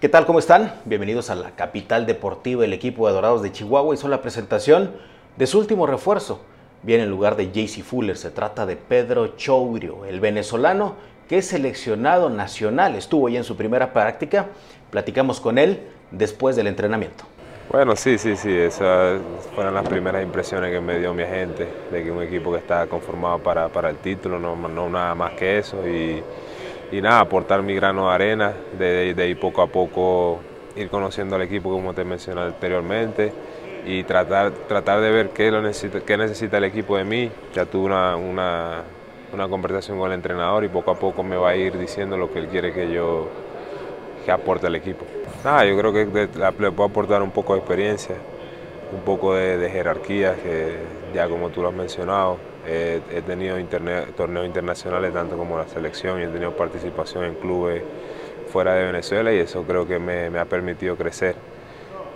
¿Qué tal? ¿Cómo están? Bienvenidos a la capital deportiva, el equipo de Dorados de Chihuahua hizo la presentación de su último refuerzo. Viene en lugar de JC Fuller, se trata de Pedro Chourio, el venezolano que es seleccionado nacional. Estuvo ya en su primera práctica. Platicamos con él después del entrenamiento. Bueno, sí, sí, sí, esas fueron las primeras impresiones que me dio mi agente, de que un equipo que está conformado para, para el título, no, no, nada más que eso, y, y nada, aportar mi grano de arena, de, de, ir poco a poco ir conociendo al equipo como te mencioné anteriormente y tratar, tratar de ver qué, lo necesita, qué necesita el equipo de mí. Ya tuve una, una, una conversación con el entrenador y poco a poco me va a ir diciendo lo que él quiere que yo que aporte al equipo. Nada, yo creo que le puedo aportar un poco de experiencia, un poco de, jerarquía, que ya como tú lo has mencionado, he tenido torneos internacionales tanto como la selección y he tenido participación en clubes fuera de Venezuela y eso creo que me, ha permitido crecer.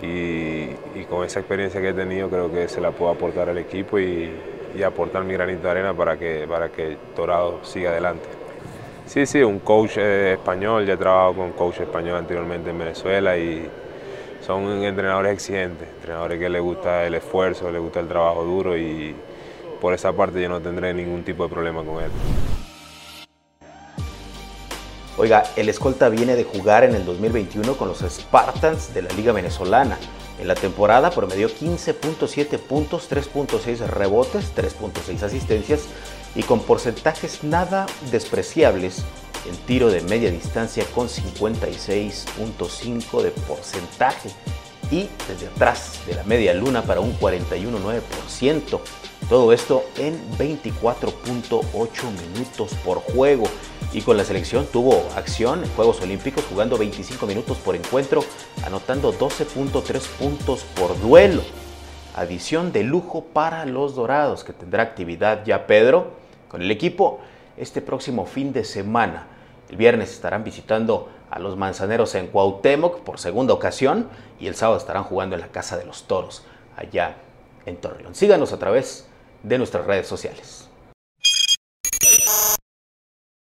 Y, con esa experiencia que he tenido creo que se la puedo aportar al equipo y, y aportar mi granito de arena para que, para que Dorado siga adelante. Sí, sí, un coach eh, español, ya he trabajado con coach español anteriormente en Venezuela y son entrenadores exigentes, entrenadores que les gusta el esfuerzo, les gusta el trabajo duro y por esa parte yo no tendré ningún tipo de problema con él. Oiga, el escolta viene de jugar en el 2021 con los Spartans de la Liga Venezolana. En la temporada promedió 15.7 puntos, 3.6 rebotes, 3.6 asistencias y con porcentajes nada despreciables en tiro de media distancia con 56.5 de porcentaje y desde atrás de la media luna para un 41.9%. Todo esto en 24.8 minutos por juego. Y con la selección tuvo acción en Juegos Olímpicos jugando 25 minutos por encuentro, anotando 12.3 puntos por duelo. Adición de lujo para los Dorados, que tendrá actividad ya Pedro con el equipo este próximo fin de semana. El viernes estarán visitando a los Manzaneros en Cuauhtémoc por segunda ocasión y el sábado estarán jugando en la Casa de los Toros, allá en Torreón. Síganos a través de nuestras redes sociales.